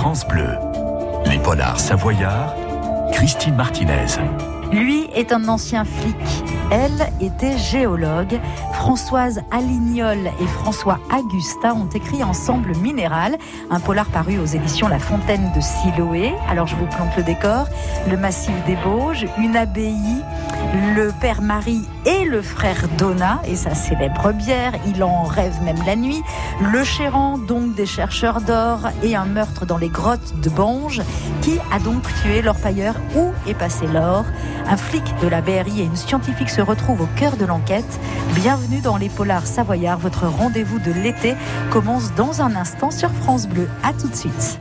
France Bleu. Les polars savoyards, Christine Martinez. Lui est un ancien flic. Elle était géologue. Françoise Alignol et François Augustin ont écrit ensemble Minéral, un polar paru aux éditions La Fontaine de Siloé. Alors je vous plante le décor. Le massif des Bauges, une abbaye, le père Marie et le frère Donna et sa célèbre bière. Il en rêve même la nuit. Le Chéran, donc des chercheurs d'or et un meurtre dans les grottes de Bange. Qui a donc tué l'orpailleur Où est passé l'or Un flic de la BRI et une scientifique se retrouvent au cœur de l'enquête. Bienvenue dans les Polars Savoyards. Votre rendez-vous de l'été commence dans un instant sur France Bleu. À tout de suite.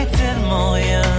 waited moje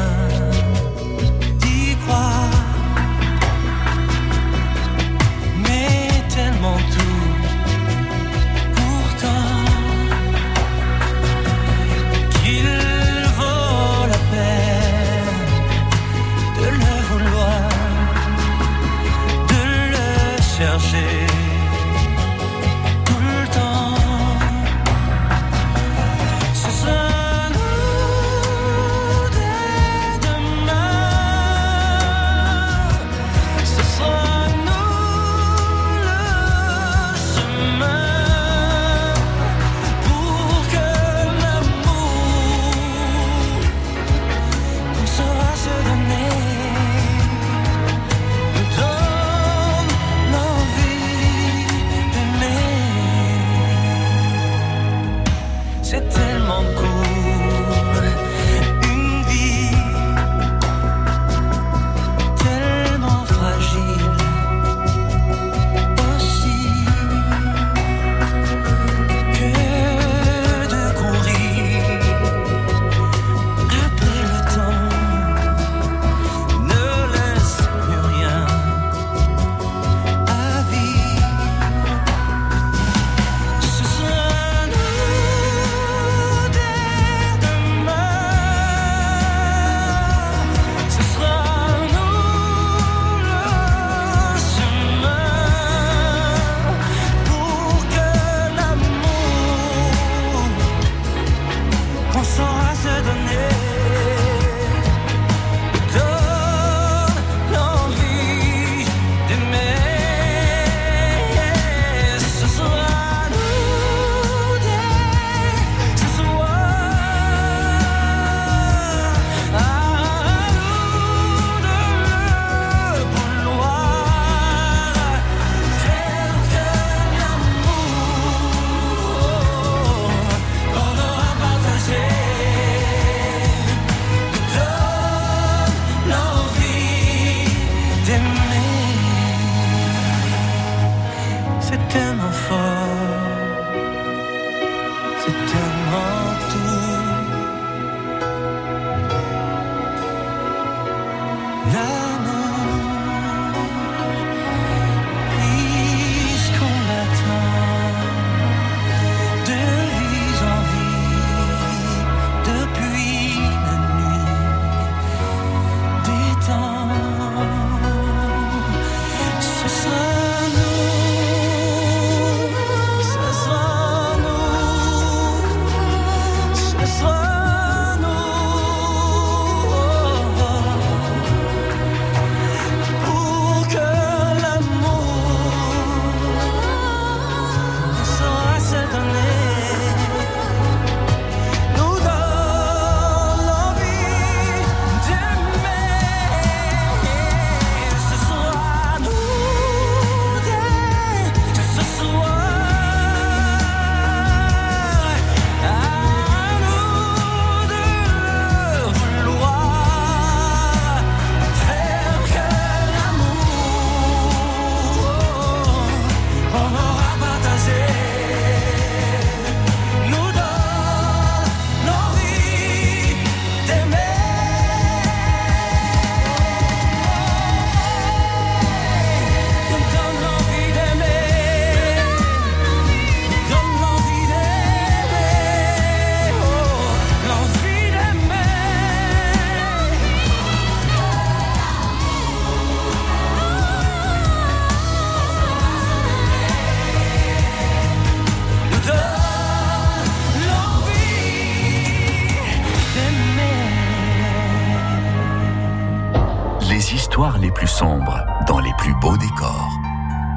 histoires les plus sombres dans les plus beaux décors.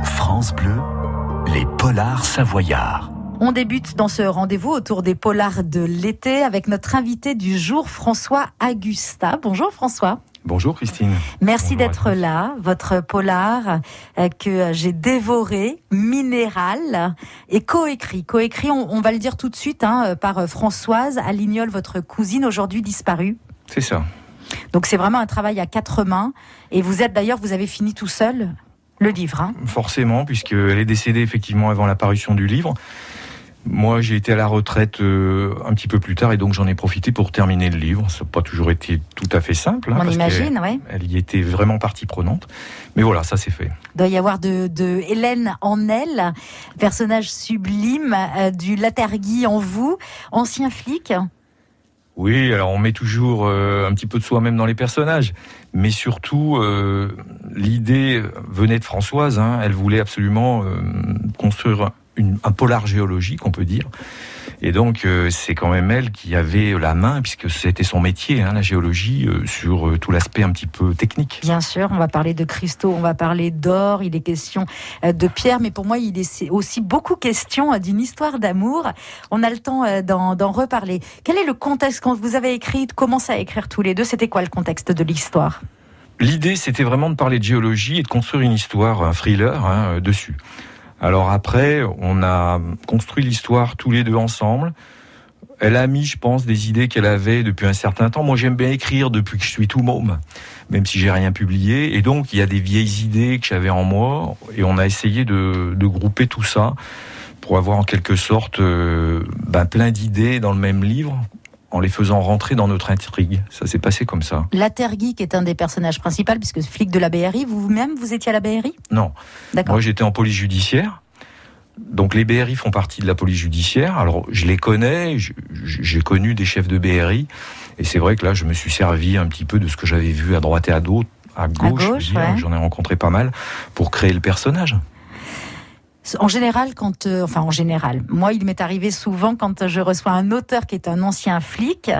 France Bleu, les polars savoyards. On débute dans ce rendez-vous autour des polars de l'été avec notre invité du jour, François Augusta. Bonjour François. Bonjour Christine. Merci d'être là. Votre polar euh, que j'ai dévoré, minéral, et coécrit. Coécrit, on, on va le dire tout de suite, hein, par Françoise Alignol, votre cousine, aujourd'hui disparue. C'est ça. Donc c'est vraiment un travail à quatre mains. Et vous êtes d'ailleurs, vous avez fini tout seul le livre. Hein Forcément, puisqu'elle est décédée effectivement avant la parution du livre. Moi, j'ai été à la retraite euh, un petit peu plus tard et donc j'en ai profité pour terminer le livre. Ça n'a pas toujours été tout à fait simple. Hein, On imagine, oui. Elle y était vraiment partie prenante. Mais voilà, ça c'est fait. Il doit y avoir de, de Hélène en elle, personnage sublime, euh, du Latergui en vous, ancien flic. Oui, alors on met toujours euh, un petit peu de soi-même dans les personnages, mais surtout euh, l'idée venait de Françoise. Hein, elle voulait absolument euh, construire une, un polar géologique, on peut dire. Et donc, euh, c'est quand même elle qui avait la main, puisque c'était son métier, hein, la géologie, euh, sur euh, tout l'aspect un petit peu technique. Bien sûr, on va parler de cristaux, on va parler d'or, il est question de pierre, mais pour moi, il est aussi beaucoup question d'une histoire d'amour. On a le temps d'en reparler. Quel est le contexte quand vous avez écrit, commencé à écrire tous les deux C'était quoi le contexte de l'histoire? L'idée, c'était vraiment de parler de géologie et de construire une histoire, un thriller hein, dessus. Alors après, on a construit l'histoire tous les deux ensemble. Elle a mis, je pense, des idées qu'elle avait depuis un certain temps. Moi, j'aime bien écrire depuis que je suis tout môme, même si j'ai rien publié. Et donc, il y a des vieilles idées que j'avais en moi, et on a essayé de, de grouper tout ça pour avoir en quelque sorte euh, ben, plein d'idées dans le même livre en les faisant rentrer dans notre intrigue. Ça s'est passé comme ça. Latergui, qui est un des personnages principaux, puisque flic de la BRI, vous-même, vous étiez à la BRI Non. Moi, j'étais en police judiciaire. Donc les BRI font partie de la police judiciaire. Alors je les connais, j'ai connu des chefs de BRI, et c'est vrai que là je me suis servi un petit peu de ce que j'avais vu à droite et à, gauche, à gauche, j'en ai rencontré pas mal pour créer le personnage. En général, quand, euh, enfin en général, moi, il m'est arrivé souvent quand je reçois un auteur qui est un ancien flic,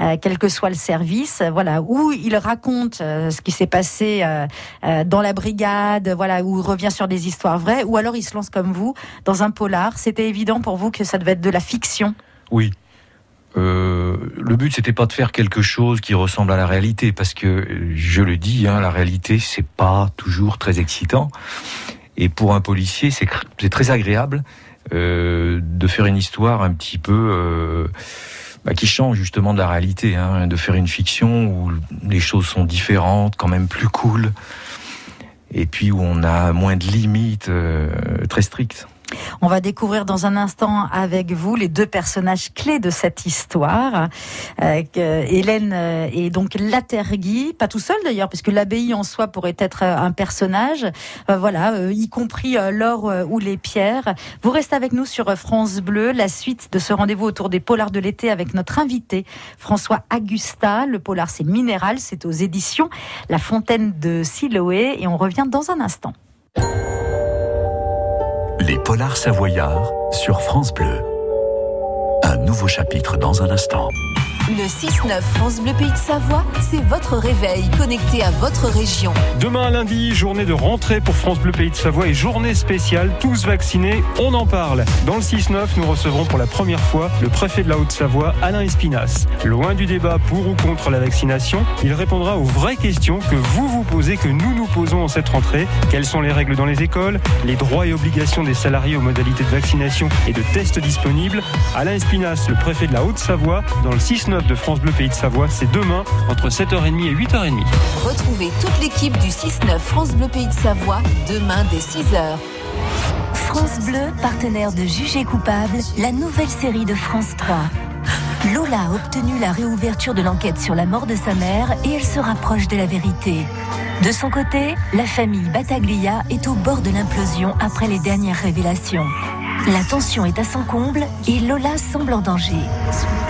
euh, quel que soit le service, voilà, où il raconte euh, ce qui s'est passé dans la brigade, voilà, où il revient sur des histoires vraies, ou alors il se lance comme vous dans un polar. C'était évident pour vous que ça devait être de la fiction. Oui, le but c'était pas de faire quelque chose qui ressemble à la réalité parce que je le dis hein, la réalité c'est pas toujours très excitant et pour un policier, c'est très agréable euh, de faire une histoire un petit peu euh, bah, qui change justement de la réalité, hein, de faire une fiction où les choses sont différentes, quand même plus cool, et puis où on a moins de limites euh, très strictes. On va découvrir dans un instant avec vous les deux personnages clés de cette histoire. Euh, Hélène euh, est donc Latergui, pas tout seul d'ailleurs, puisque l'abbaye en soi pourrait être euh, un personnage, voilà, y compris l'or ou les pierres. Vous restez avec nous sur France Bleu, la suite de ce rendez-vous autour des polars de l'été avec notre invité François Augusta. Le polar c'est Minéral, c'est aux éditions La Fontaine de Siloé et on revient dans un instant. Les Polars Savoyards sur France Bleu. Un nouveau chapitre dans un instant. Le 6-9 France Bleu Pays de Savoie, c'est votre réveil connecté à votre région. Demain lundi, journée de rentrée pour France Bleu Pays de Savoie et journée spéciale, tous vaccinés, on en parle. Dans le 6-9, nous recevrons pour la première fois le préfet de la Haute-Savoie, Alain Espinas. Loin du débat pour ou contre la vaccination, il répondra aux vraies questions que vous vous posez, que nous nous posons en cette rentrée. Quelles sont les règles dans les écoles, les droits et obligations des salariés aux modalités de vaccination et de tests disponibles? Alain Espinas, le préfet de la Haute-Savoie, dans le 6-9 de France Bleu Pays de Savoie. C'est demain entre 7h30 et 8h30. Retrouvez toute l'équipe du 6-9 France Bleu Pays de Savoie demain dès 6h. France Bleu, partenaire de Jugé coupable, la nouvelle série de France 3. Lola a obtenu la réouverture de l'enquête sur la mort de sa mère et elle se rapproche de la vérité. De son côté, la famille Battaglia est au bord de l'implosion après les dernières révélations. La tension est à son comble et Lola semble en danger.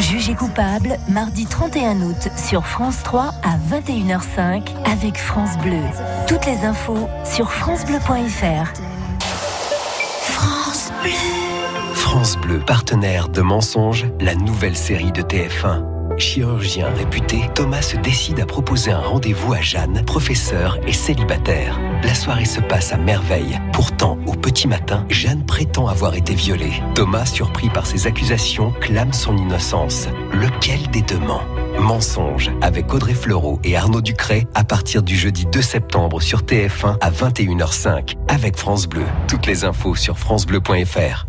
Jugé coupable, mardi 31 août sur France 3 à 21h05 avec France Bleu. Toutes les infos sur francebleu.fr. France Bleu. France Bleu, partenaire de Mensonges, la nouvelle série de TF1. Chirurgien réputé, Thomas se décide à proposer un rendez-vous à Jeanne, professeure et célibataire. La soirée se passe à merveille. Pourtant, au petit matin, Jeanne prétend avoir été violée. Thomas, surpris par ces accusations, clame son innocence. Lequel des deux ment? Mensonge avec Audrey Fleurot et Arnaud Ducret à partir du jeudi 2 septembre sur TF1 à 21h05 avec France Bleu. Toutes les infos sur francebleu.fr.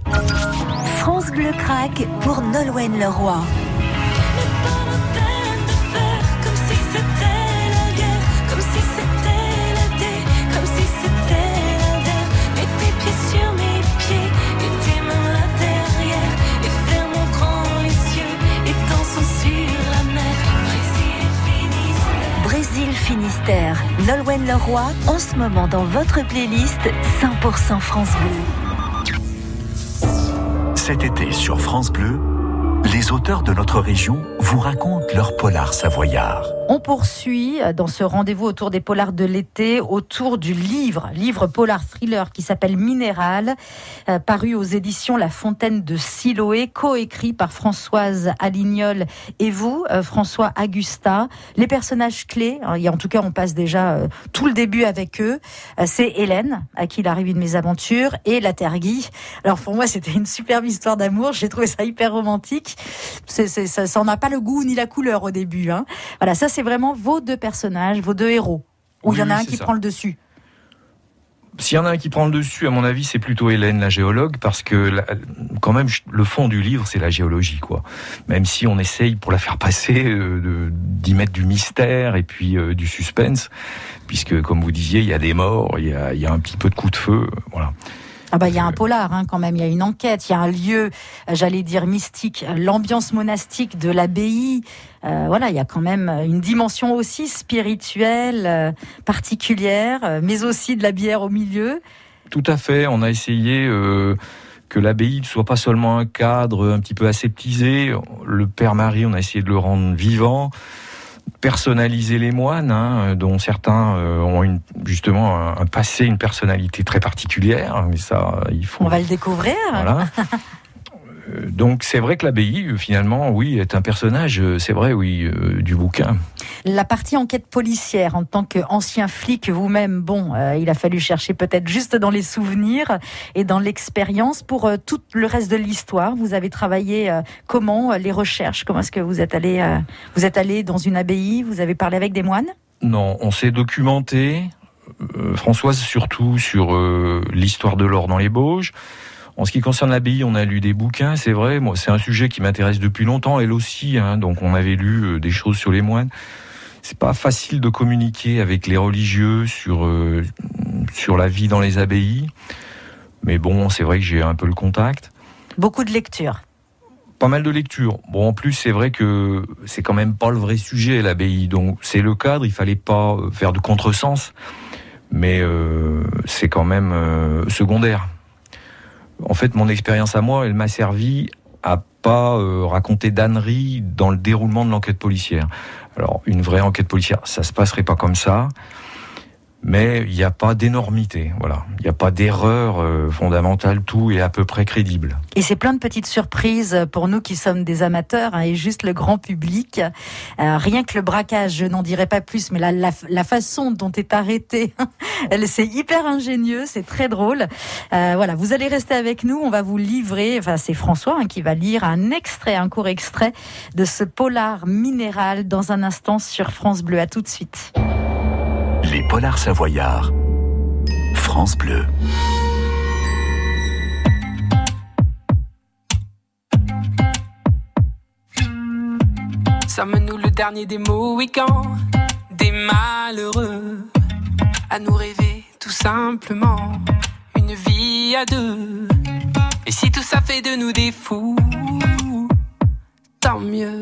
France Bleu craque pour Nolwenn Leroy. Finistère. Nolwenn Leroy, en ce moment dans votre playlist 100% France Bleu. Cet été sur France Bleu, les auteurs de notre région vous racontent leur polar savoyard. On poursuit euh, dans ce rendez-vous autour des polars de l'été, autour du livre, livre polar thriller qui s'appelle Minéral, euh, paru aux éditions La Fontaine de Siloé, coécrit par Françoise Alignol et vous, euh, François Agusta. Les personnages clés, hein, et en tout cas on passe déjà tout le début avec eux, c'est Hélène, à qui il arrive une mésaventure, et la Tergui. Alors pour moi c'était une superbe histoire d'amour, j'ai trouvé ça hyper romantique. Ça, ça n'a pas le goût ni la couleur au début. Hein. Voilà, ça c'est vraiment vos deux personnages, vos deux héros Ou il y en a un qui prend le dessus s'il y en a un qui prend le dessus, à mon avis, c'est plutôt Hélène, la géologue, parce que quand même, le fond du livre, c'est la géologie, quoi. Même si on essaye, pour la faire passer, euh, d'y mettre du mystère et puis euh, du suspense, puisque, comme vous disiez, il y a des morts, il y a, il y a un petit peu de coups de feu, voilà. Ah bah il y a un polar hein, quand même, il y a une enquête, il y a un lieu, j'allais dire mystique, l'ambiance monastique de l'abbaye. Euh, voilà, il y a quand même une dimension aussi spirituelle, euh, particulière, euh, mais aussi de la bière au milieu. Tout à fait, on a essayé que l'abbaye ne soit pas seulement un cadre un petit peu aseptisé. Le Père Marie, on a essayé de le rendre vivant personnaliser les moines, hein, dont certains euh, ont une, justement un, passé, une personnalité très particulière. Mais ça, il faut. On va le découvrir. Voilà. Euh, donc c'est vrai que l'abbaye, finalement, oui, est un personnage, euh, c'est vrai, oui, euh, du bouquin. La partie enquête policière, en tant qu'ancien flic vous-même, bon, il a fallu chercher peut-être juste dans les souvenirs et dans l'expérience. Pour tout le reste de l'histoire, vous avez travaillé comment les recherches? Comment est-ce que vous êtes allé Vous êtes allé dans une abbaye? Vous avez parlé avec des moines? Non, on s'est documenté. Françoise surtout sur l'histoire de l'or dans les Bauges. En ce qui concerne l'abbaye, on a lu des bouquins, c'est vrai. Moi, c'est un sujet qui m'intéresse depuis longtemps, elle aussi. Hein, donc, on avait lu euh, des choses sur les moines. C'est pas facile de communiquer avec les religieux sur euh, sur la vie dans les abbayes, mais bon, c'est vrai que j'ai un peu le contact. Beaucoup de lectures. Pas mal de lectures. Bon, en plus, c'est vrai que c'est quand même pas le vrai sujet l'abbaye. Donc, c'est le cadre. Il fallait pas euh, faire de contresens, mais c'est quand même secondaire en fait, mon expérience à moi, elle m'a servi à pas euh, raconter d'âneries dans le déroulement de l'enquête policière. Alors, une vraie enquête policière, ça se passerait pas comme ça mais il n'y a pas d'énormité, voilà. Il n'y a pas d'erreur euh, fondamentale, tout est à peu près crédible. Et c'est plein de petites surprises pour nous qui sommes des amateurs hein, et juste le grand public. Euh, rien que le braquage, je n'en dirai pas plus, mais la, la, façon dont est arrêté, c'est hyper ingénieux, c'est très drôle. Euh, voilà, vous allez rester avec nous, on va vous livrer, enfin c'est François hein, qui va lire un extrait, un court extrait de ce polar minéral dans un instant sur France Bleu. À tout de suite. Les Polars Savoyards. France Bleu. Sommes-nous le dernier des Mohicans, des malheureux, à nous rêver tout simplement une vie à deux? Et si tout ça fait de nous des fous, tant mieux.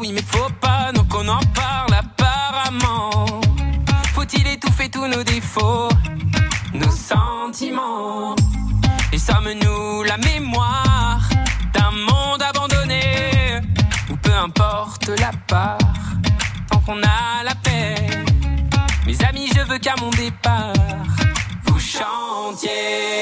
Oui, mais faux pas, donc on en parle apparemment. Faut-il étouffer tous nos défauts, nos sentiments? Et sommes-nous la mémoire d'un monde abandonné? Ou peu importe la part, tant qu'on a la paix. Mes amis, je veux qu'à mon départ, vous chantiez.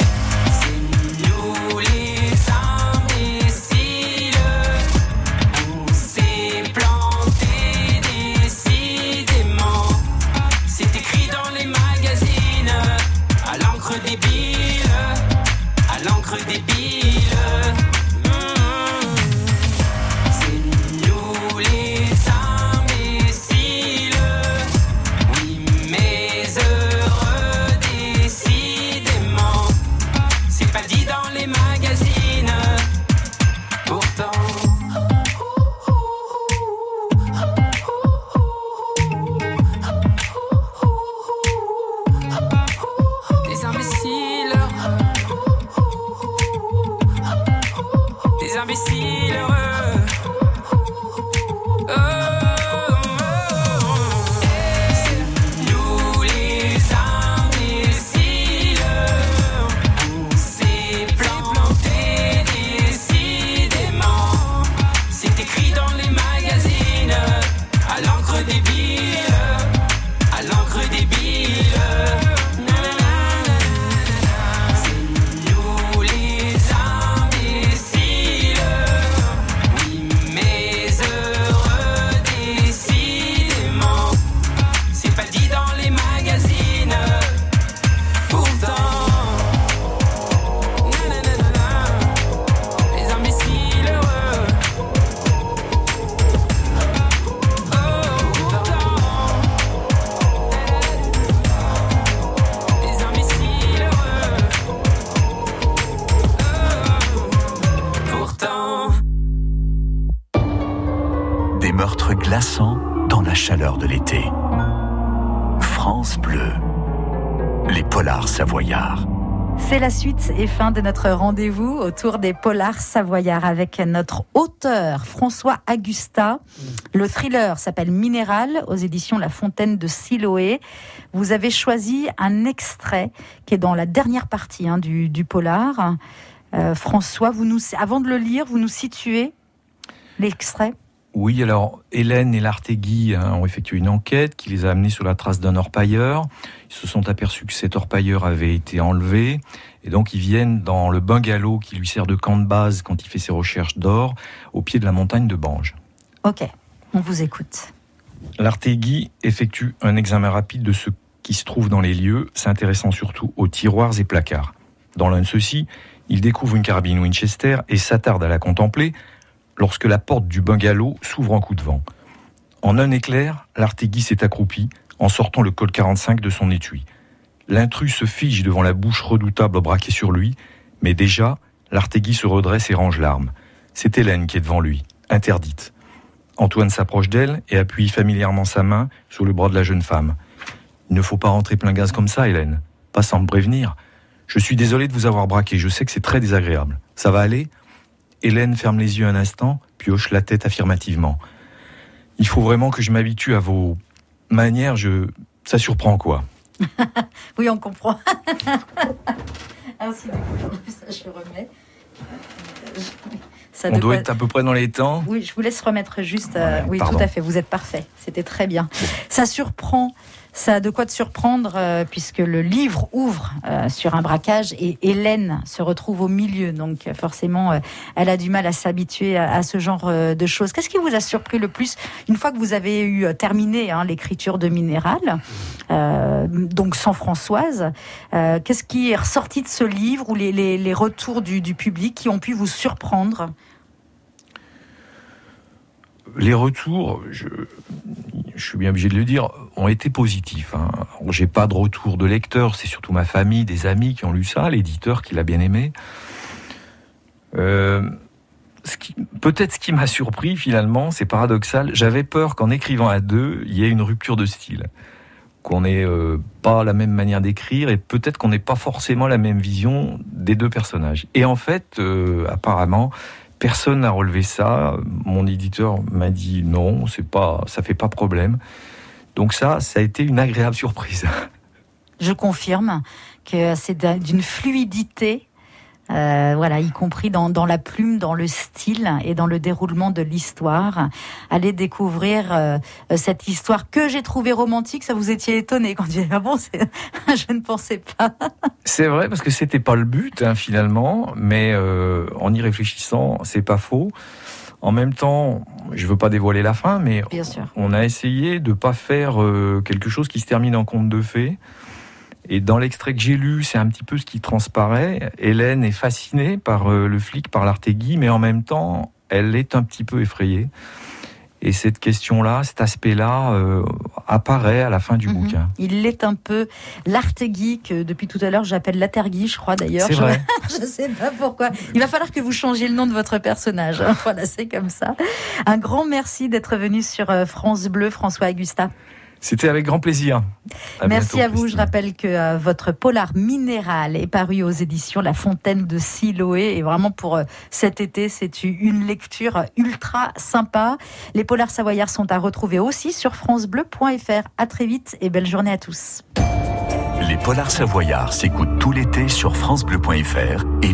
De l'été. France Bleu. Les polars savoyards. C'est la suite et fin de notre rendez-vous autour des polars savoyards avec notre auteur François Agusta. Le thriller s'appelle Minéral aux éditions La Fontaine de Siloé. Vous avez choisi un extrait qui est dans la dernière partie hein, du, du polar. Euh, François, vous nous, avant de le lire, vous nous situez l'extrait? Oui, alors Hélène et l'Artegui hein, ont effectué une enquête qui les a amenés sur la trace d'un orpailleur. Ils se sont aperçus que cet orpailleur avait été enlevé et donc ils viennent dans le bungalow qui lui sert de camp de base quand il fait ses recherches d'or au pied de la montagne de Bange. Ok, on vous écoute. L'Artegui effectue un examen rapide de ce qui se trouve dans les lieux, s'intéressant surtout aux tiroirs et placards. Dans l'un de ceux-ci, il découvre une carabine Winchester et s'attarde à la contempler lorsque la porte du bungalow s'ouvre en coup de vent. En un éclair, l'Artegui s'est accroupi en sortant le col 45 de son étui. L'intrus se fige devant la bouche redoutable braquée sur lui, mais déjà, l'Artegui se redresse et range l'arme. C'est Hélène qui est devant lui, interdite. Antoine s'approche d'elle et appuie familièrement sa main sur le bras de la jeune femme. Il ne faut pas rentrer plein gaz comme ça, Hélène. Pas sans me prévenir. Je suis désolé de vous avoir braqué, je sais que c'est très désagréable. Ça va aller? Hélène ferme les yeux un instant, puis hoche la tête affirmativement. Il faut vraiment que je m'habitue à vos manières, je... ça surprend quoi. oui, on comprend. Ainsi, du coup, ça je remets. Ça On doit être à peu près dans les temps. Oui, je vous laisse remettre juste. euh, oui, pardon. tout à fait. Vous êtes parfait. C'était très bien. Ça surprend. Ça a de quoi te surprendre euh, puisque le livre ouvre euh, sur un braquage et Hélène se retrouve au milieu. Donc euh, forcément, elle a du mal à s'habituer à, ce genre de choses. Qu'est-ce qui vous a surpris le plus une fois que vous avez eu terminé hein, l'écriture de Minéral, donc sans Françoise Qu'est-ce qui est ressorti de ce livre ou les retours du, du public qui ont pu vous surprendre? Les retours, je, je, suis bien obligé de le dire, ont été positifs. Hein. J'ai pas de retour de lecteurs, c'est surtout ma famille, des amis qui ont lu ça, l'éditeur qui l'a bien aimé. Euh, Peut-être ce qui m'a surpris finalement, c'est paradoxal, j'avais peur qu'en écrivant à deux, il y ait une rupture de style. Qu'on n'ait euh, pas la même manière d'écrire et peut-être qu'on n'ait pas forcément la même vision des deux personnages. Et en fait, euh, apparemment, Personne n'a relevé ça. Mon éditeur m'a dit non, c'est pas, ça fait pas problème. Donc ça, ça a été une agréable surprise. Je confirme que c'est d'une fluidité euh, voilà, y compris dans, dans, la plume, dans le style et dans le déroulement de l'histoire. Allez découvrir euh, cette histoire que j'ai trouvée romantique. Ça vous étiez étonné quand j'ai ah bon, je ne pensais pas. C'est vrai parce que c'était pas le but hein, finalement, mais euh, en y réfléchissant, c'est pas faux. En même temps, je veux pas dévoiler la fin, mais on a essayé de pas faire quelque chose qui se termine en conte de fées. Et dans l'extrait que j'ai lu, c'est un petit peu ce qui transparaît. Hélène est fascinée par euh, le flic, par l'Artegui, mais en même temps, elle est un petit peu effrayée. Et cette question-là, cet aspect-là, euh, apparaît à la fin du mhm. bouquin. Il est un peu l'Artegui que depuis tout à l'heure j'appelle l'Atergui, je crois d'ailleurs. C'est vrai. je ne sais pas pourquoi. Il va falloir que vous changiez le nom de votre personnage. voilà, c'est comme ça. Un grand merci d'être venu sur euh, France Bleu, François Augusta. C'était avec grand plaisir. Merci à vous. Je rappelle que euh, votre polar minéral est paru aux éditions La Fontaine de Siloé. Et vraiment pour euh, cet été, c'est une lecture ultra sympa. Les polars savoyards sont à retrouver aussi sur francebleu.fr. À très vite et belle journée à tous. Les polars savoyards s'écoutent tout l'été sur francebleu.fr et